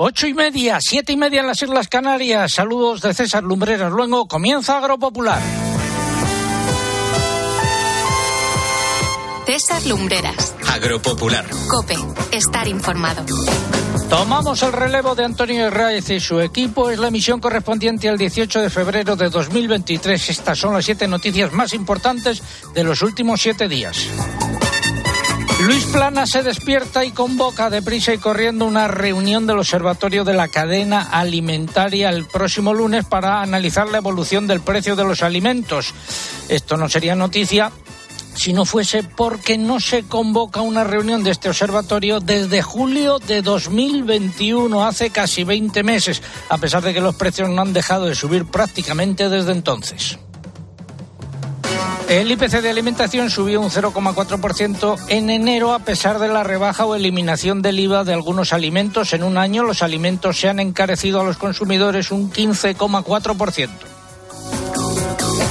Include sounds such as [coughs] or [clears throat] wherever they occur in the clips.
Ocho y media, siete y media en las Islas Canarias. Saludos de César Lumbreras. Luego comienza Agropopular. César Lumbreras. Agropopular. Cope. Estar informado. Tomamos el relevo de Antonio Herráez y su equipo. Es la emisión correspondiente al 18 de febrero de 2023. Estas son las siete noticias más importantes de los últimos siete días. Luis Plana se despierta y convoca deprisa y corriendo una reunión del Observatorio de la Cadena Alimentaria el próximo lunes para analizar la evolución del precio de los alimentos. Esto no sería noticia si no fuese porque no se convoca una reunión de este observatorio desde julio de 2021, hace casi 20 meses, a pesar de que los precios no han dejado de subir prácticamente desde entonces. El IPC de alimentación subió un 0,4% en enero a pesar de la rebaja o eliminación del IVA de algunos alimentos. En un año los alimentos se han encarecido a los consumidores un 15,4%.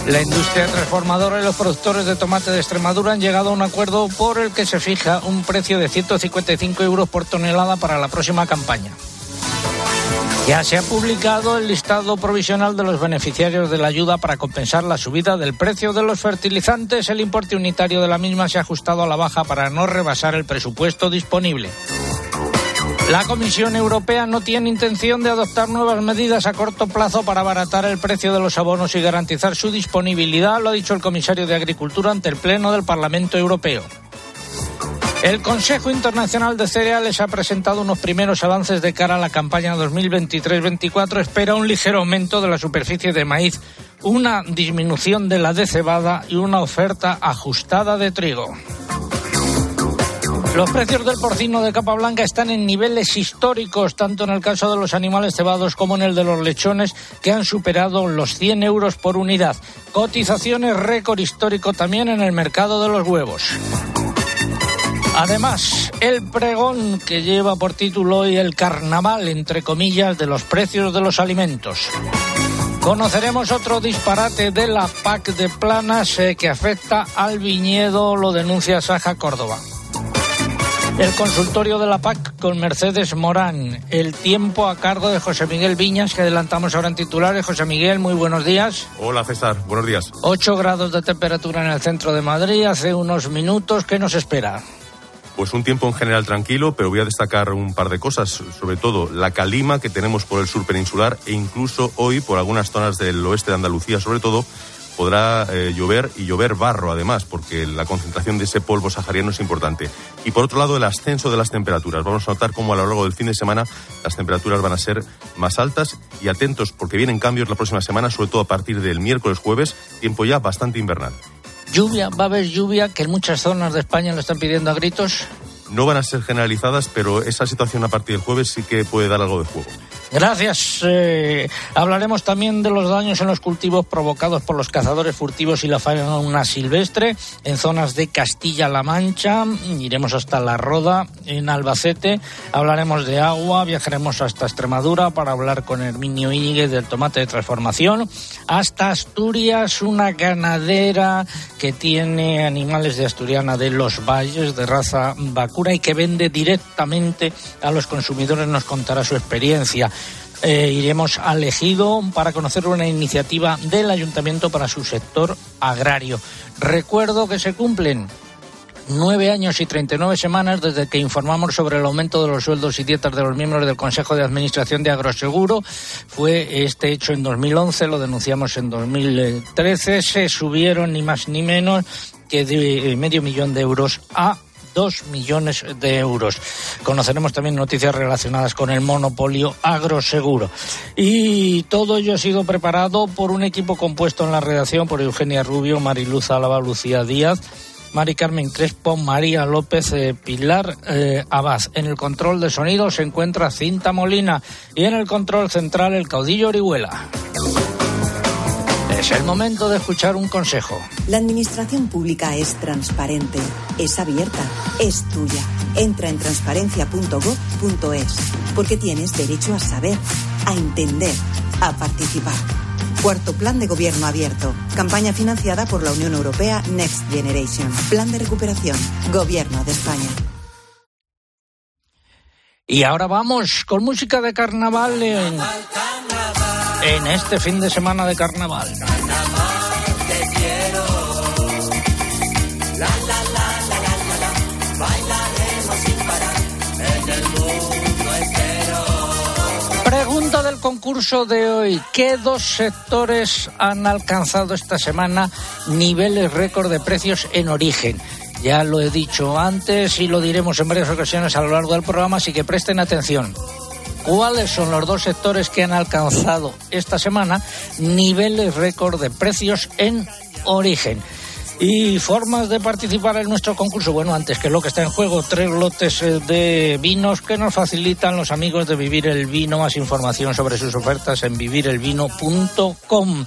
La industria transformadora y los productores de tomate de Extremadura han llegado a un acuerdo por el que se fija un precio de 155 euros por tonelada para la próxima campaña. Ya se ha publicado el listado provisional de los beneficiarios de la ayuda para compensar la subida del precio de los fertilizantes. El importe unitario de la misma se ha ajustado a la baja para no rebasar el presupuesto disponible. La Comisión Europea no tiene intención de adoptar nuevas medidas a corto plazo para abaratar el precio de los abonos y garantizar su disponibilidad, lo ha dicho el comisario de Agricultura ante el Pleno del Parlamento Europeo. El Consejo Internacional de Cereales ha presentado unos primeros avances de cara a la campaña 2023-24. Espera un ligero aumento de la superficie de maíz, una disminución de la de cebada y una oferta ajustada de trigo. Los precios del porcino de capa blanca están en niveles históricos, tanto en el caso de los animales cebados como en el de los lechones, que han superado los 100 euros por unidad. Cotizaciones récord histórico también en el mercado de los huevos. Además, el pregón que lleva por título hoy el carnaval, entre comillas, de los precios de los alimentos. Conoceremos otro disparate de la PAC de Planas eh, que afecta al viñedo, lo denuncia Saja Córdoba. El consultorio de la PAC con Mercedes Morán. El tiempo a cargo de José Miguel Viñas, que adelantamos ahora en titulares. José Miguel, muy buenos días. Hola César, buenos días. 8 grados de temperatura en el centro de Madrid hace unos minutos. ¿Qué nos espera? Pues un tiempo en general tranquilo, pero voy a destacar un par de cosas, sobre todo la calima que tenemos por el sur peninsular e incluso hoy por algunas zonas del oeste de Andalucía, sobre todo, podrá eh, llover y llover barro además, porque la concentración de ese polvo sahariano es importante. Y por otro lado, el ascenso de las temperaturas. Vamos a notar cómo a lo largo del fin de semana las temperaturas van a ser más altas y atentos porque vienen cambios la próxima semana, sobre todo a partir del miércoles jueves, tiempo ya bastante invernal. Lluvia, va a haber lluvia que en muchas zonas de España lo están pidiendo a gritos. No van a ser generalizadas, pero esa situación a partir del jueves sí que puede dar algo de juego. Gracias. Eh, hablaremos también de los daños en los cultivos provocados por los cazadores furtivos y la fauna silvestre en zonas de Castilla-La Mancha. Iremos hasta La Roda, en Albacete. Hablaremos de agua. Viajaremos hasta Extremadura para hablar con Herminio Íñiguez del tomate de transformación. Hasta Asturias, una ganadera que tiene animales de Asturiana de los Valles de raza vacuna y que vende directamente a los consumidores. Nos contará su experiencia. Eh, iremos al Ejido para conocer una iniciativa del Ayuntamiento para su sector agrario. Recuerdo que se cumplen nueve años y 39 semanas desde que informamos sobre el aumento de los sueldos y dietas de los miembros del Consejo de Administración de Agroseguro. Fue este hecho en 2011, lo denunciamos en 2013. Se subieron ni más ni menos que medio millón de euros a dos millones de euros. Conoceremos también noticias relacionadas con el monopolio agroseguro. Y todo ello ha sido preparado por un equipo compuesto en la redacción por Eugenia Rubio, Mariluz Álava, Lucía Díaz. Mari Carmen Crespo, María López, eh, Pilar eh, Abad. En el control de sonido se encuentra Cinta Molina y en el control central el caudillo Orihuela. Es el momento de escuchar un consejo. La administración pública es transparente, es abierta, es tuya. Entra en transparencia.gov.es porque tienes derecho a saber, a entender, a participar. Cuarto Plan de Gobierno Abierto. Campaña financiada por la Unión Europea Next Generation. Plan de recuperación. Gobierno de España. Y ahora vamos con música de carnaval en, en este fin de semana de carnaval. Pregunta del concurso de hoy. ¿Qué dos sectores han alcanzado esta semana niveles récord de precios en origen? Ya lo he dicho antes y lo diremos en varias ocasiones a lo largo del programa, así que presten atención. ¿Cuáles son los dos sectores que han alcanzado esta semana niveles récord de precios en origen? Y formas de participar en nuestro concurso. Bueno, antes que lo que está en juego, tres lotes eh, de vinos que nos facilitan los amigos de Vivir el Vino. Más información sobre sus ofertas en vivirelvino.com.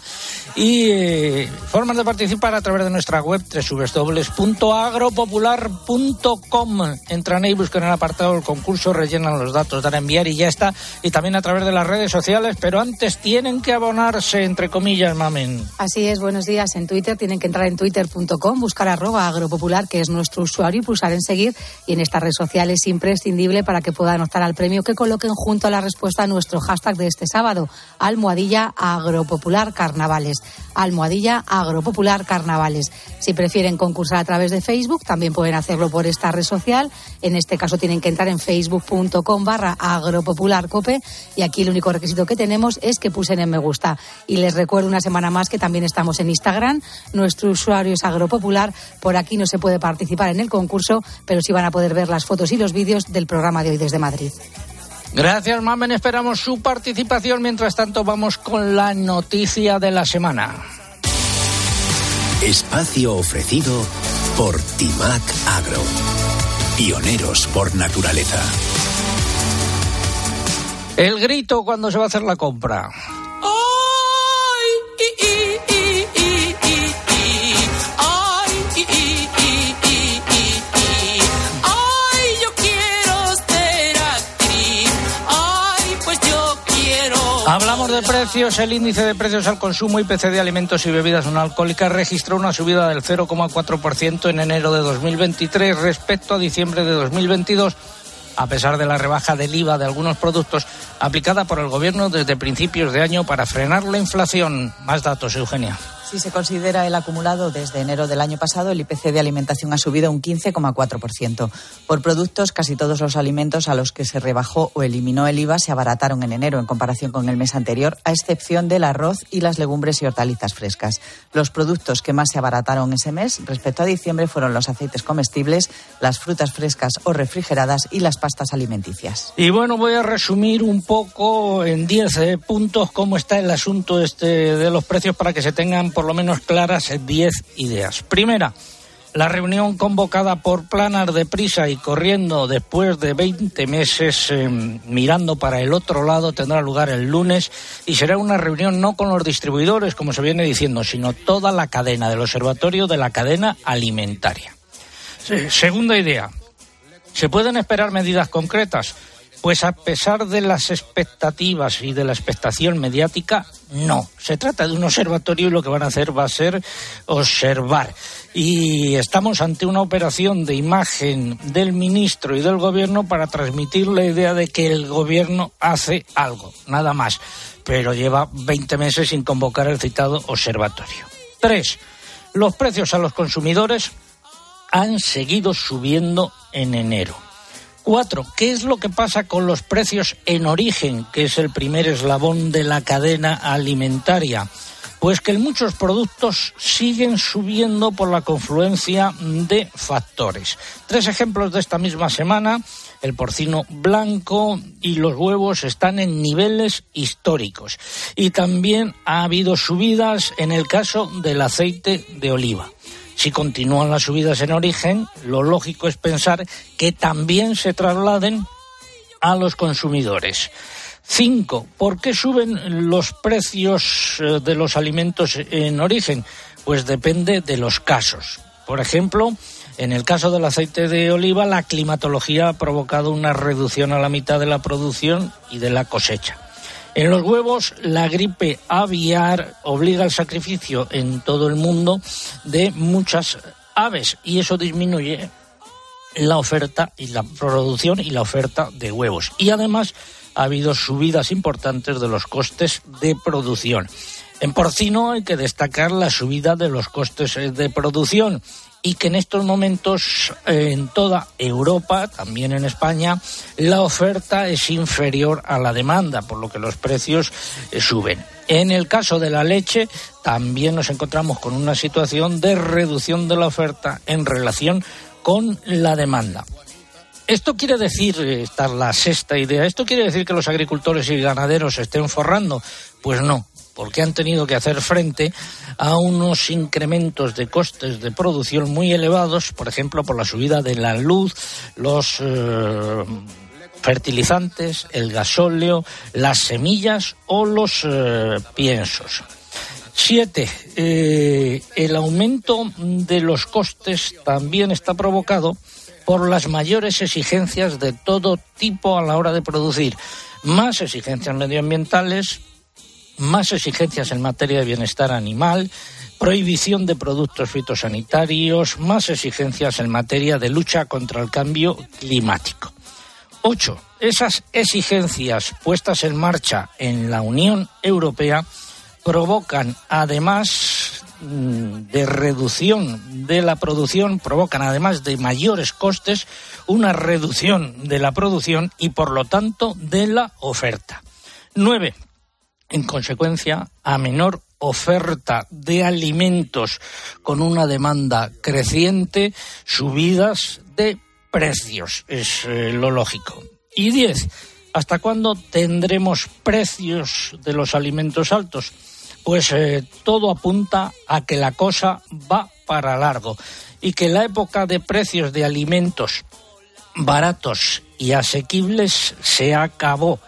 Y eh, formas de participar a través de nuestra web www.agropopular.com. Entran ahí, buscan el apartado del concurso, rellenan los datos, dan a enviar y ya está. Y también a través de las redes sociales, pero antes tienen que abonarse, entre comillas, mamen. Así es, buenos días. En Twitter tienen que entrar en twitter.com buscar arroba agropopular, que es nuestro usuario, y pulsar en seguir. Y en esta red social es imprescindible para que puedan optar al premio que coloquen junto a la respuesta a nuestro hashtag de este sábado, almohadilla agropopular carnavales. Almohadilla agropopular carnavales. Si prefieren concursar a través de Facebook, también pueden hacerlo por esta red social. En este caso tienen que entrar en facebook.com barra agropopularcope y aquí el único requisito que tenemos es que pulsen en me gusta. Y les recuerdo una semana más que también estamos en Instagram. Nuestro usuario es agropopular. Por aquí no se puede participar en el concurso, pero sí van a poder ver las fotos y los vídeos del programa de hoy desde Madrid. Gracias, Mamen. Esperamos su participación. Mientras tanto, vamos con la noticia de la semana. Espacio ofrecido por Timac Agro. Pioneros por naturaleza. El grito cuando se va a hacer la compra. Hablamos de precios. El índice de precios al consumo IPC de alimentos y bebidas no alcohólicas registró una subida del 0,4% en enero de 2023 respecto a diciembre de 2022 a pesar de la rebaja del IVA de algunos productos aplicada por el Gobierno desde principios de año para frenar la inflación. Más datos, Eugenia. Si se considera el acumulado desde enero del año pasado, el IPC de alimentación ha subido un 15,4%. Por productos, casi todos los alimentos a los que se rebajó o eliminó el IVA se abarataron en enero en comparación con el mes anterior, a excepción del arroz y las legumbres y hortalizas frescas. Los productos que más se abarataron ese mes respecto a diciembre fueron los aceites comestibles, las frutas frescas o refrigeradas y las pastas alimenticias. Y bueno, voy a resumir un poco en 10 eh, puntos cómo está el asunto este de los precios para que se tengan por lo menos claras 10 ideas. Primera, la reunión convocada por Planar de prisa y corriendo después de 20 meses em, mirando para el otro lado tendrá lugar el lunes y será una reunión no con los distribuidores, como se viene diciendo, sino toda la cadena del observatorio de la cadena alimentaria. segunda idea, ¿se pueden esperar medidas concretas? Pues a pesar de las expectativas y de la expectación mediática, no. Se trata de un observatorio y lo que van a hacer va a ser observar. Y estamos ante una operación de imagen del ministro y del gobierno para transmitir la idea de que el gobierno hace algo, nada más. Pero lleva 20 meses sin convocar el citado observatorio. Tres, los precios a los consumidores han seguido subiendo en enero. Cuatro, ¿qué es lo que pasa con los precios en origen, que es el primer eslabón de la cadena alimentaria? Pues que muchos productos siguen subiendo por la confluencia de factores. Tres ejemplos de esta misma semana. El porcino blanco y los huevos están en niveles históricos. Y también ha habido subidas en el caso del aceite de oliva. Si continúan las subidas en origen, lo lógico es pensar que también se trasladen a los consumidores. Cinco, ¿por qué suben los precios eh, de los alimentos en origen? Pues depende de los casos. Por ejemplo, en el caso del aceite de oliva, la climatología ha provocado una reducción a la mitad de la producción y de la cosecha. En los huevos, la gripe aviar obliga al sacrificio en todo el mundo de muchas aves y eso disminuye la oferta y la producción y la oferta de huevos. Y además ha habido subidas importantes de los costes de producción. En porcino hay que destacar la subida de los costes eh, de producción y que en estos momentos eh, en toda Europa, también en España, la oferta es inferior a la demanda, por lo que los precios eh, suben. En el caso de la leche, también nos encontramos con una situación de reducción de la oferta en relación con la demanda. Esto quiere decir, esta es la sexta idea, esto quiere decir que los agricultores y ganaderos se estén forrando. Pues no, porque han tenido que hacer frente a unos incrementos de costes de producción muy elevados, por ejemplo, por la subida de la luz, los eh, fertilizantes, el gasóleo, las semillas o los eh, piensos. Siete, eh, el aumento de los costes también está provocado por las mayores exigencias de todo tipo a la hora de producir. Más exigencias medioambientales, más exigencias en materia de bienestar animal, prohibición de productos fitosanitarios, más exigencias en materia de lucha contra el cambio climático. Ocho, esas exigencias puestas en marcha en la Unión Europea provocan, además mm, de reducción de la producción, provocan además de mayores costes, una reducción de la producción y por lo tanto de la oferta. Nueve, en consecuencia, a menor oferta de alimentos con una demanda creciente, subidas de precios, es eh, lo lógico. Y diez, ¿hasta cuándo tendremos precios de los alimentos altos? Pues eh, todo apunta a que la cosa va para largo y que la época de precios de alimentos baratos y asequibles se acabó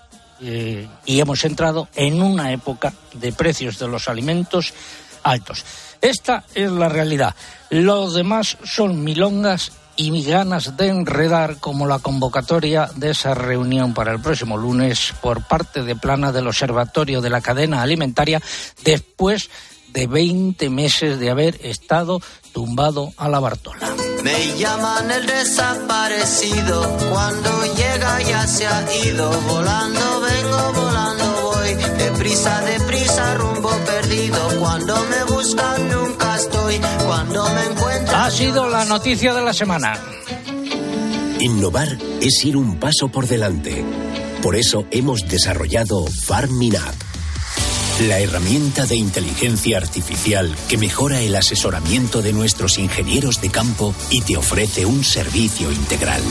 eh, y hemos entrado en una época de precios de los alimentos altos. Esta es la realidad. Los demás son milongas y ganas de enredar como la convocatoria de esa reunión para el próximo lunes por parte de Plana del Observatorio de la Cadena Alimentaria después de 20 meses de haber estado tumbado a la Bartola. Me llaman el desaparecido, cuando llega ya se ha ido, volando vengo, volando voy, deprisa, deprisa, rumbo perdido, cuando me buscan nunca estoy, cuando me encuentro... Ha sido la noticia de la semana. Innovar es ir un paso por delante. Por eso hemos desarrollado Farming la herramienta de inteligencia artificial que mejora el asesoramiento de nuestros ingenieros de campo y te ofrece un servicio integral.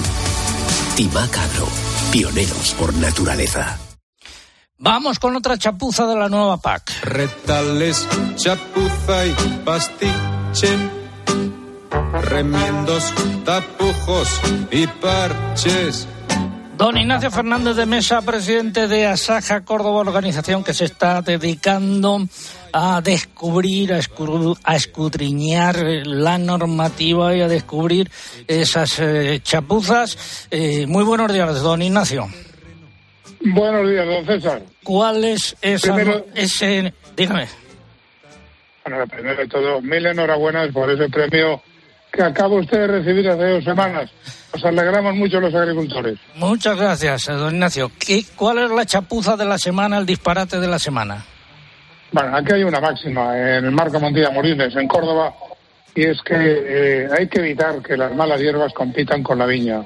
Timac Agro, pioneros por naturaleza. Vamos con otra chapuza de la nueva PAC. Retales, chapuza y pastiche. Remiendos, tapujos y parches Don Ignacio Fernández de Mesa, presidente de Asaja Córdoba, organización que se está dedicando a descubrir, a, escudriñar la normativa y a descubrir esas eh, chapuzas. Eh, muy buenos días, don Ignacio. Buenos días, don César. ¿Cuál es esa, ese, dígame? Bueno, primero de todo, mil enhorabuenas por ese premio que acaba usted de recibir hace dos semanas. Nos alegramos mucho los agricultores. Muchas gracias, don Ignacio. ¿Qué, ¿Cuál es la chapuza de la semana, el disparate de la semana? Bueno, aquí hay una máxima en el Marco Montilla Morines, en Córdoba, y es que eh, hay que evitar que las malas hierbas compitan con la viña.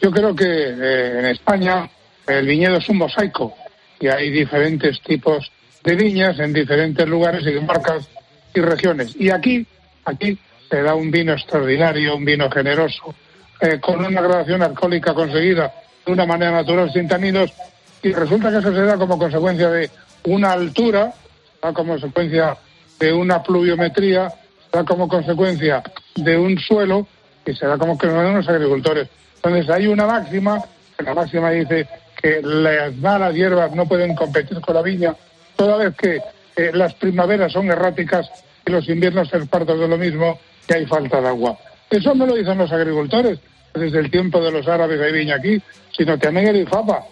Yo creo que eh, en España el viñedo es un mosaico y hay diferentes tipos de viñas en diferentes lugares y marcas y regiones. Y aquí, aquí se da un vino extraordinario, un vino generoso, eh, con una graduación alcohólica conseguida de una manera natural sin taninos y resulta que eso se da como consecuencia de una altura, da como consecuencia de una pluviometría, da como consecuencia de un suelo y se da como que no los agricultores. Entonces hay una máxima, la máxima dice que las malas hierbas no pueden competir con la viña, toda vez que eh, las primaveras son erráticas y los inviernos son partos de lo mismo que hay falta de agua. Eso no lo dicen los agricultores, desde el tiempo de los árabes hay viña aquí, sino también el IFAPA,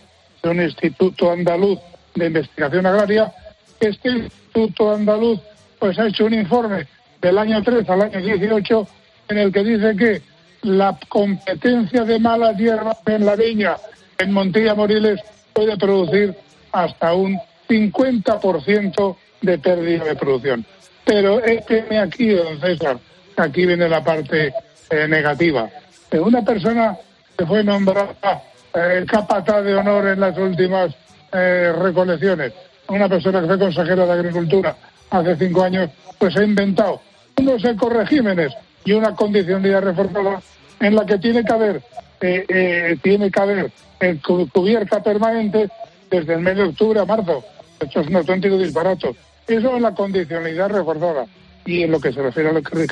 un instituto andaluz de investigación agraria. Este instituto andaluz pues ha hecho un informe del año 3 al año 18 en el que dice que la competencia de malas hierbas en la viña en Montilla Moriles puede producir hasta un 50% de pérdida de producción. Pero este aquí, don César, aquí viene la parte eh, negativa. Una persona que fue nombrada eh, capataz de honor en las últimas eh, recolecciones, una persona que fue consejera de Agricultura hace cinco años, pues ha inventado unos ecoregímenes y una condicionalidad reforzada en la que tiene que haber eh, tiene que haber cu- cubierta permanente desde el mes de octubre a marzo. Esto es un auténtico disbarato. Eso es la condicionalidad reforzada y en lo que se refiere a lo que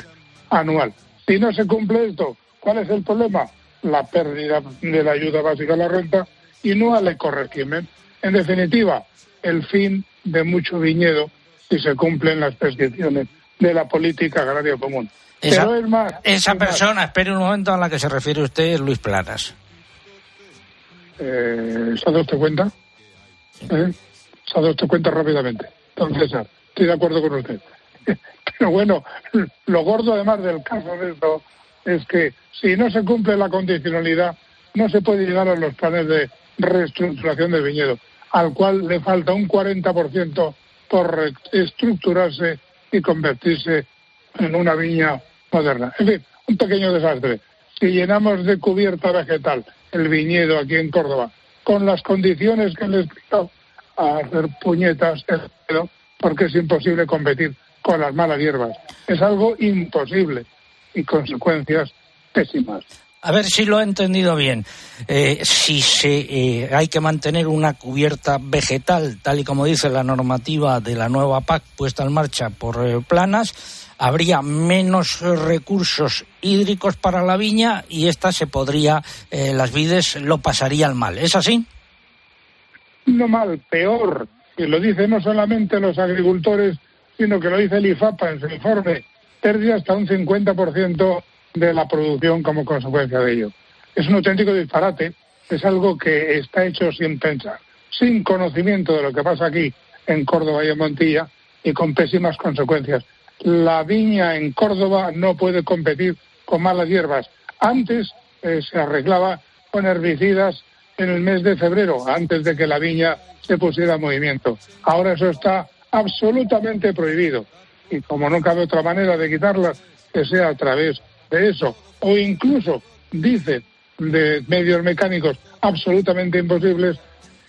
anual. Si no se cumple esto, ¿cuál es el problema? La pérdida de la ayuda básica a la renta y no al ecoregimen. En definitiva, el fin de mucho viñedo si se cumplen las prescripciones de la política agraria común. Esa, Pero es más, esa es más, persona, espere un momento a la que se refiere usted, es Luis Planas. Eh, ¿Se ha dado usted cuenta? ¿Eh? Se ha dado usted cuenta rápidamente. César, estoy de acuerdo con usted. [laughs] Pero bueno, lo gordo además del caso de esto es que si no se cumple la condicionalidad, no se puede llegar a los planes de reestructuración del viñedo, al cual le falta un 40% por reestructurarse y convertirse en una viña moderna. En fin, un pequeño desastre. Si llenamos de cubierta vegetal el viñedo aquí en Córdoba, con las condiciones que le he explicado, a hacer puñetas el viñedo, porque es imposible competir con las malas hierbas. Es algo imposible y consecuencias pésimas. A ver si lo he entendido bien. Eh, si se, eh, hay que mantener una cubierta vegetal, tal y como dice la normativa de la nueva PAC puesta en marcha por eh, Planas, habría menos recursos hídricos para la viña y esta se podría, las vides lo pasarían mal. ¿Es así? No mal, peor. Y lo dicen no solamente los agricultores, sino que lo dice el IFAPA en su informe. Pérdida hasta un 50% de la producción como consecuencia de ello. Es un auténtico disparate. Es algo que está hecho sin pensar, sin conocimiento de lo que pasa aquí en Córdoba y en Montilla y con pésimas consecuencias. La viña en Córdoba no puede competir con malas hierbas. Antes eh, se arreglaba con herbicidas en el mes de febrero, antes de que la viña se pusiera en movimiento. Ahora eso está absolutamente prohibido. Y como no cabe otra manera de quitarla, que sea a través de eso, o incluso, dice, de medios mecánicos absolutamente imposibles,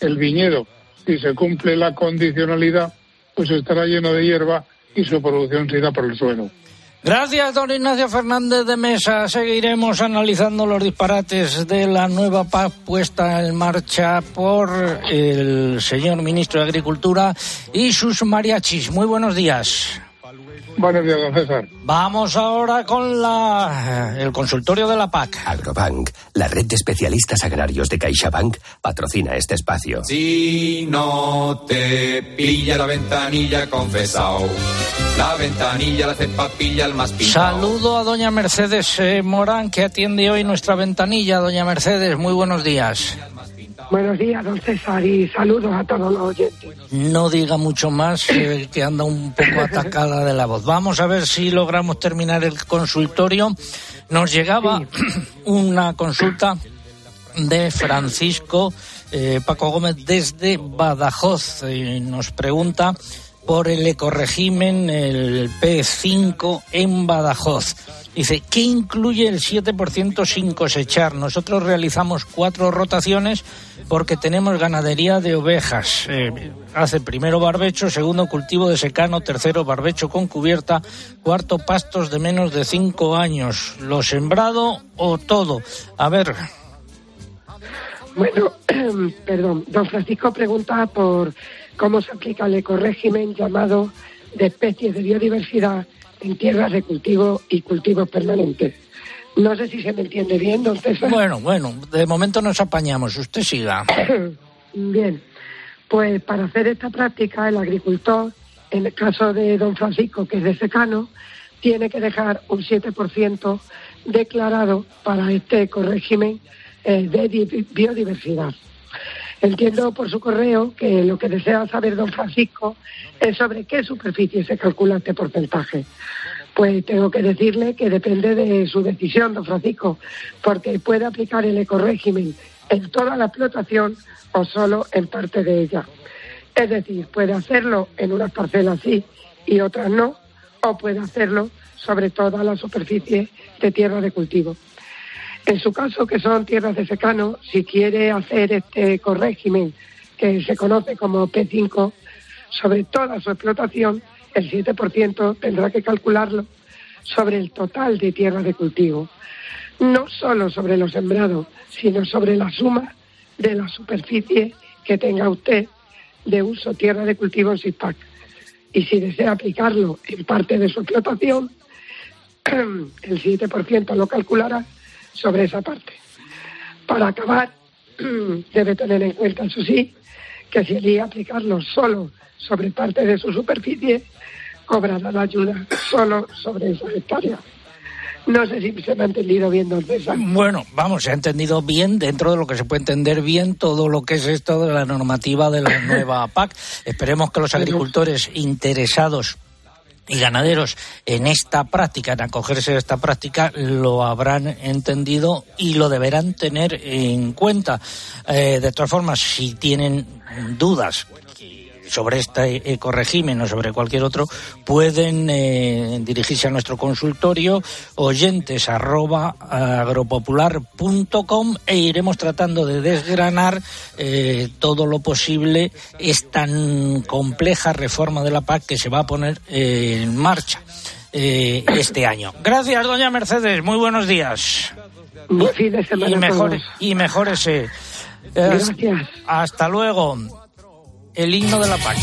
el viñedo, si se cumple la condicionalidad, pues estará lleno de hierba y su producción se irá por el suelo. Gracias, don Ignacio Fernández de Mesa. Seguiremos analizando los disparates de la nueva PAC puesta en marcha por el señor ministro de Agricultura y sus mariachis. Muy buenos días. Buenos días, don César. Vamos ahora con la, el consultorio de la PAC. Agrobank, la red de especialistas agrarios de CaixaBank, patrocina este espacio. Si no te pilla la ventanilla confesao, la ventanilla la cepa pilla el más pillao. Saludo a doña Mercedes eh, Morán, que atiende hoy nuestra ventanilla. Doña Mercedes, muy buenos días. Buenos días, don César, y saludos a todos los oyentes. No diga mucho más, eh, que anda un poco [laughs] atacada de la voz. Vamos a ver si logramos terminar el consultorio. Nos llegaba [clears throat] una consulta de Francisco eh, Paco Gómez desde Badajoz. Eh, nos pregunta por el ecoregimen, el P5 en Badajoz. Dice, ¿qué incluye el 7% sin cosechar? Nosotros realizamos cuatro rotaciones porque tenemos ganadería de ovejas. Eh, hace primero barbecho, segundo cultivo de secano, tercero barbecho con cubierta, cuarto pastos de menos de cinco años. ¿Lo sembrado o todo? A ver, Bueno, [clears throat] perdón, don Francisco pregunta por cómo se aplica el ecorégimen llamado de especies de biodiversidad en tierras de cultivo y cultivos permanentes. No sé si se me entiende bien, don César. bueno, bueno, de momento nos apañamos. Usted siga. [coughs] Bien, pues para hacer esta práctica el agricultor, en el caso de don Francisco, que es de secano, tiene que dejar un 7% declarado para este régimen de di- biodiversidad. Entiendo por su correo que lo que desea saber don Francisco es sobre qué superficie se calcula este porcentaje. Pues tengo que decirle que depende de su decisión, don Francisco, porque puede aplicar el ecorégimen en toda la explotación o solo en parte de ella. Es decir, puede hacerlo en unas parcelas sí y otras no, o puede hacerlo sobre toda la superficie de tierra de cultivo. En su caso, que son tierras de secano, si quiere hacer este corrégimen que se conoce como P5, sobre toda su explotación, el 7% tendrá que calcularlo sobre el total de tierra de cultivo. No solo sobre los sembrados, sino sobre la suma de la superficie que tenga usted de uso tierra de cultivo en SISPAC. Y si desea aplicarlo en parte de su explotación, [clears throat] el 7% lo calculará sobre esa parte. Para acabar, [clears throat] debe tener en cuenta, eso sí, que si elige aplicarlo solo sobre parte de su superficie, cobrará la ayuda solo sobre esa hectárea. No sé si se me ha entendido bien, don César. Bueno, vamos, se ha entendido bien dentro de lo que se puede entender bien todo lo que es esto de la normativa de la [laughs] nueva PAC. Esperemos que los agricultores interesados y ganaderos en esta práctica, en acogerse a esta práctica, lo habrán entendido y lo deberán tener en cuenta. Eh, de todas formas, si tienen dudas sobre este ecoregimen o sobre cualquier otro, pueden eh, dirigirse a nuestro consultorio oyentes arroba agropopular.com e iremos tratando de desgranar eh, todo lo posible esta compleja reforma de la PAC que se va a poner eh, en marcha. este año. Gracias, doña Mercedes. Muy buenos días. y, mejor, y mejores. Gracias. Hasta luego el himno de la PAC.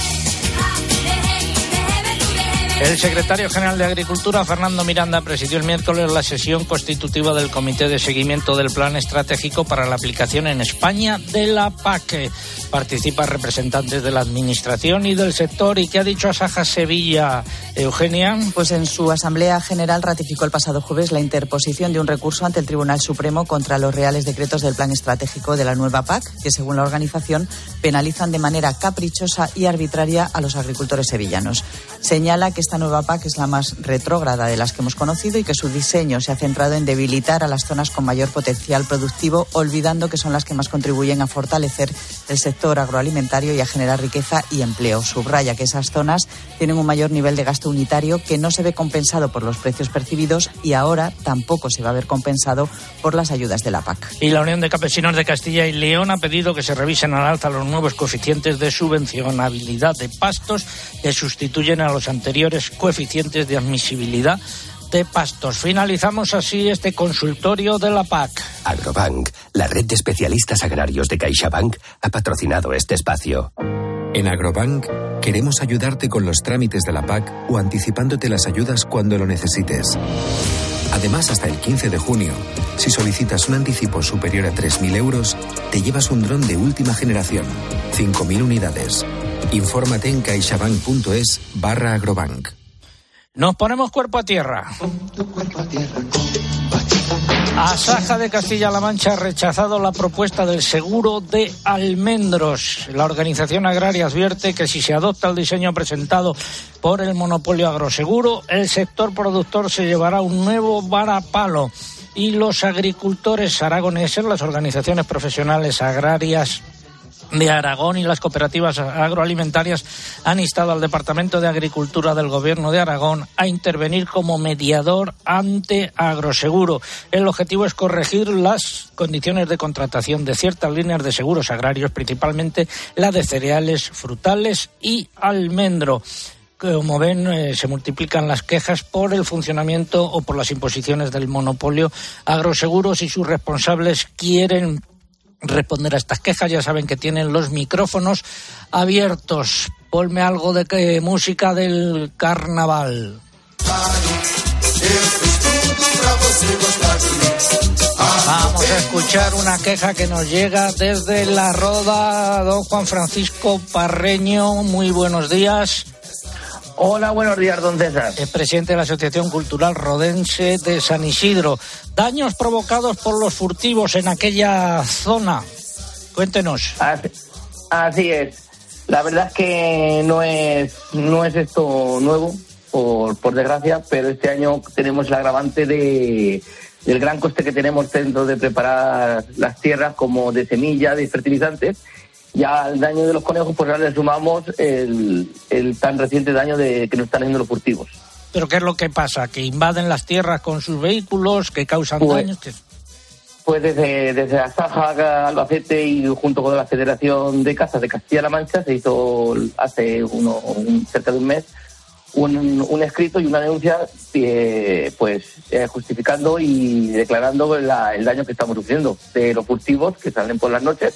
El secretario general de Agricultura, Fernando Miranda, presidió el miércoles la sesión constitutiva del Comité de Seguimiento del Plan Estratégico para la aplicación en España de la PAC. Participan representantes de la Administración y del sector. ¿Y qué ha dicho Asaja Sevilla, Eugenia? Pues en su Asamblea General ratificó el pasado jueves la interposición de un recurso ante el Tribunal Supremo contra los reales decretos del Plan Estratégico de la nueva PAC, que según la organización penalizan de manera caprichosa y arbitraria a los agricultores sevillanos. Señala que esta nueva PAC es la más retrógrada de las que hemos conocido y que su diseño se ha centrado en debilitar a las zonas con mayor potencial productivo, olvidando que son las que más contribuyen a fortalecer el sector agroalimentario y a generar riqueza y empleo. Subraya que esas zonas tienen un mayor nivel de gasto unitario que no se ve compensado por los precios percibidos y ahora tampoco se va a ver compensado por las ayudas de la PAC. Y la Unión de Campesinos de Castilla y León ha pedido que se revisen al alza los nuevos coeficientes de subvencionabilidad de pastos que sustituyen a los anteriores coeficientes de admisibilidad de pastos. Finalizamos así este consultorio de la PAC. Agrobank, la red de especialistas agrarios de CaixaBank, ha patrocinado este espacio. En Agrobank queremos ayudarte con los trámites de la PAC o anticipándote las ayudas cuando lo necesites. Además, hasta el 15 de junio, si solicitas un anticipo superior a 3.000 euros, te llevas un dron de última generación, 5.000 unidades. Infórmate en caixabank.es barra agrobank. Nos ponemos cuerpo a tierra. Asaja de Castilla-La Mancha ha rechazado la propuesta del seguro de almendros. La organización agraria advierte que si se adopta el diseño presentado por el monopolio agroseguro, el sector productor se llevará un nuevo varapalo y los agricultores aragoneses, las organizaciones profesionales agrarias de Aragón y las cooperativas agroalimentarias han instado al Departamento de Agricultura del Gobierno de Aragón a intervenir como mediador ante Agroseguro. El objetivo es corregir las condiciones de contratación de ciertas líneas de seguros agrarios, principalmente la de cereales, frutales y almendro como ven, eh, se multiplican las quejas por el funcionamiento o por las imposiciones del monopolio agroseguros y sus responsables quieren responder a estas quejas. Ya saben que tienen los micrófonos abiertos. Ponme algo de música del carnaval. Vamos a escuchar una queja que nos llega desde la Roda, don Juan Francisco Parreño. Muy buenos días. Hola, buenos días, don César. Es presidente de la Asociación Cultural Rodense de San Isidro. Daños provocados por los furtivos en aquella zona. Cuéntenos. Así, es. La verdad es que no es, no es esto nuevo. por, por desgracia, pero este año tenemos el agravante de, del gran coste que tenemos dentro de preparar las tierras como de semilla, de fertilizantes. Ya al daño de los conejos, pues ahora le sumamos el, el tan reciente daño de que nos están haciendo los furtivos. ¿Pero qué es lo que pasa? ¿Que invaden las tierras con sus vehículos? ¿Que causan Pues- daños? ¿Que- Pues desde, desde Asaja, Albacete y junto con la Federación de Casas de Castilla-La Mancha se hizo hace uno, un- cerca de un mes un, un escrito y una denuncia eh, pues eh, justificando y declarando la- el daño que estamos sufriendo de los furtivos que salen por las noches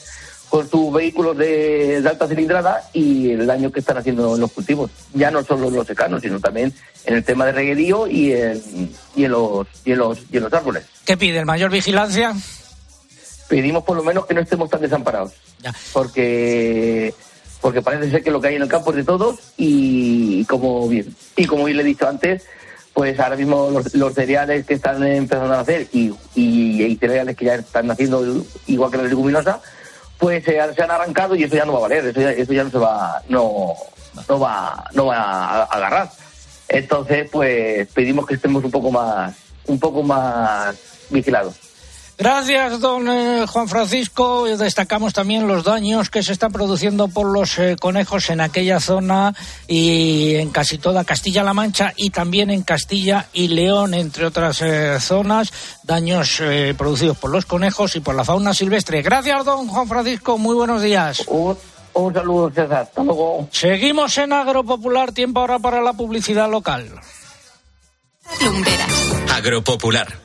con sus vehículos de, de alta cilindrada y el daño que están haciendo en los cultivos. Ya no solo en los secanos, sino también en el tema de reguerío y en, y en, los, y en, los, y en los árboles ¿Qué piden? ¿Mayor vigilancia? pedimos por lo menos que no estemos tan desamparados. Porque porque parece ser que lo que hay en el campo es de todos y, como bien y como bien le he dicho antes, pues ahora mismo los, los cereales que están empezando a nacer y, y, y cereales que ya están naciendo igual que la leguminosa, pues eh, se han arrancado y eso ya no va a valer, eso ya, eso ya no se va, no, no va, no va a agarrar. Entonces, pues pedimos que estemos un poco más, un poco más vigilados. Gracias, don eh, Juan Francisco. Destacamos también los daños que se están produciendo por los eh, conejos en aquella zona y en casi toda Castilla-La Mancha y también en Castilla y León, entre otras eh, zonas. Daños eh, producidos por los conejos y por la fauna silvestre. Gracias, don Juan Francisco. Muy buenos días. Un, un saludo, César. Hasta luego. Seguimos en Agropopular. Tiempo ahora para la publicidad local. Lumbreras. Agropopular.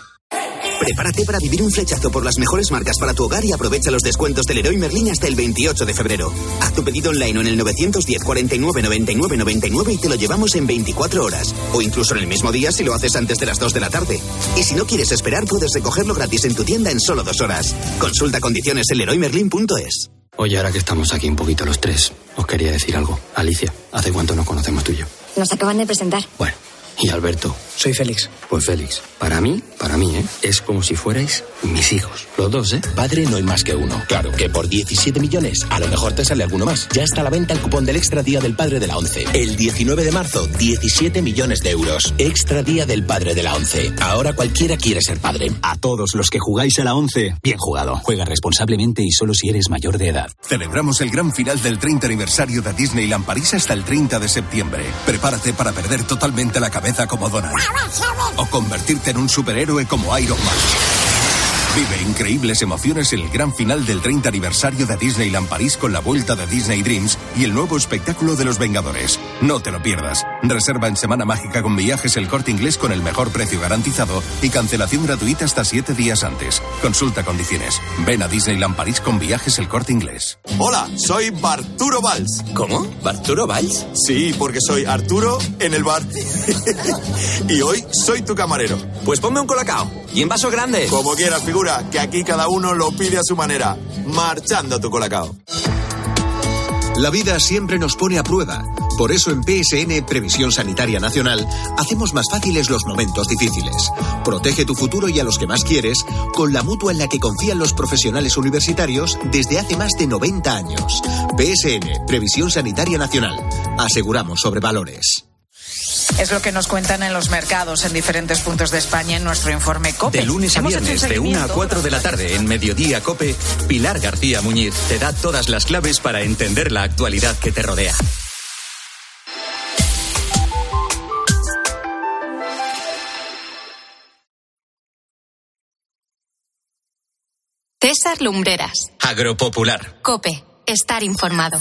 Prepárate para vivir un flechazo por las mejores marcas para tu hogar y aprovecha los descuentos del Leroy Merlin hasta el 28 de febrero. Haz tu pedido online o en el 910 49 99 99 y te lo llevamos en 24 horas. O incluso en el mismo día si lo haces antes de las 2 de la tarde. Y si no quieres esperar, puedes recogerlo gratis en tu tienda en solo dos horas. Consulta condiciones en leroymerlin.es. Oye, ahora que estamos aquí un poquito los tres, os quería decir algo. Alicia, ¿hace cuánto nos conocemos tú y yo? Nos acaban de presentar. Bueno, y Alberto. Soy Félix. Pues Félix, para mí, para mí, ¿eh? Es como si fuerais mis hijos. Los dos, ¿eh? Padre no hay más que uno. Claro que por 17 millones, a lo mejor te sale alguno más. Ya está a la venta el cupón del Extra Día del Padre de la ONCE. El 19 de marzo, 17 millones de euros. Extra Día del Padre de la ONCE. Ahora cualquiera quiere ser padre. A todos los que jugáis a la 11, bien jugado. Juega responsablemente y solo si eres mayor de edad. Celebramos el gran final del 30 aniversario de Disneyland París hasta el 30 de septiembre. Prepárate para perder totalmente la cabeza como Donald. O convertirte en un superhéroe como Iron Man. Vive increíbles emociones en el gran final del 30 aniversario de Disneyland París con la vuelta de Disney Dreams y el nuevo espectáculo de los Vengadores. No te lo pierdas. Reserva en Semana Mágica con viajes el corte inglés con el mejor precio garantizado y cancelación gratuita hasta siete días antes. Consulta condiciones. Ven a Disneyland París con viajes el corte inglés. Hola, soy Barturo Valls. ¿Cómo? ¿Barturo Valls? Sí, porque soy Arturo en el bar. [laughs] y hoy soy tu camarero. Pues ponme un colacao. Y en vaso grande. Como quieras, figura, que aquí cada uno lo pide a su manera. Marchando tu colacao. La vida siempre nos pone a prueba. Por eso en PSN Previsión Sanitaria Nacional hacemos más fáciles los momentos difíciles. Protege tu futuro y a los que más quieres con la mutua en la que confían los profesionales universitarios desde hace más de 90 años. PSN Previsión Sanitaria Nacional. Aseguramos sobre valores. Es lo que nos cuentan en los mercados en diferentes puntos de España en nuestro informe COPE. De lunes a un viernes, de 1 a seguimiento. 4 de la tarde, en Mediodía Cope, Pilar García Muñiz te da todas las claves para entender la actualidad que te rodea. César Lumbreras. Agropopular. Cope. Estar informado.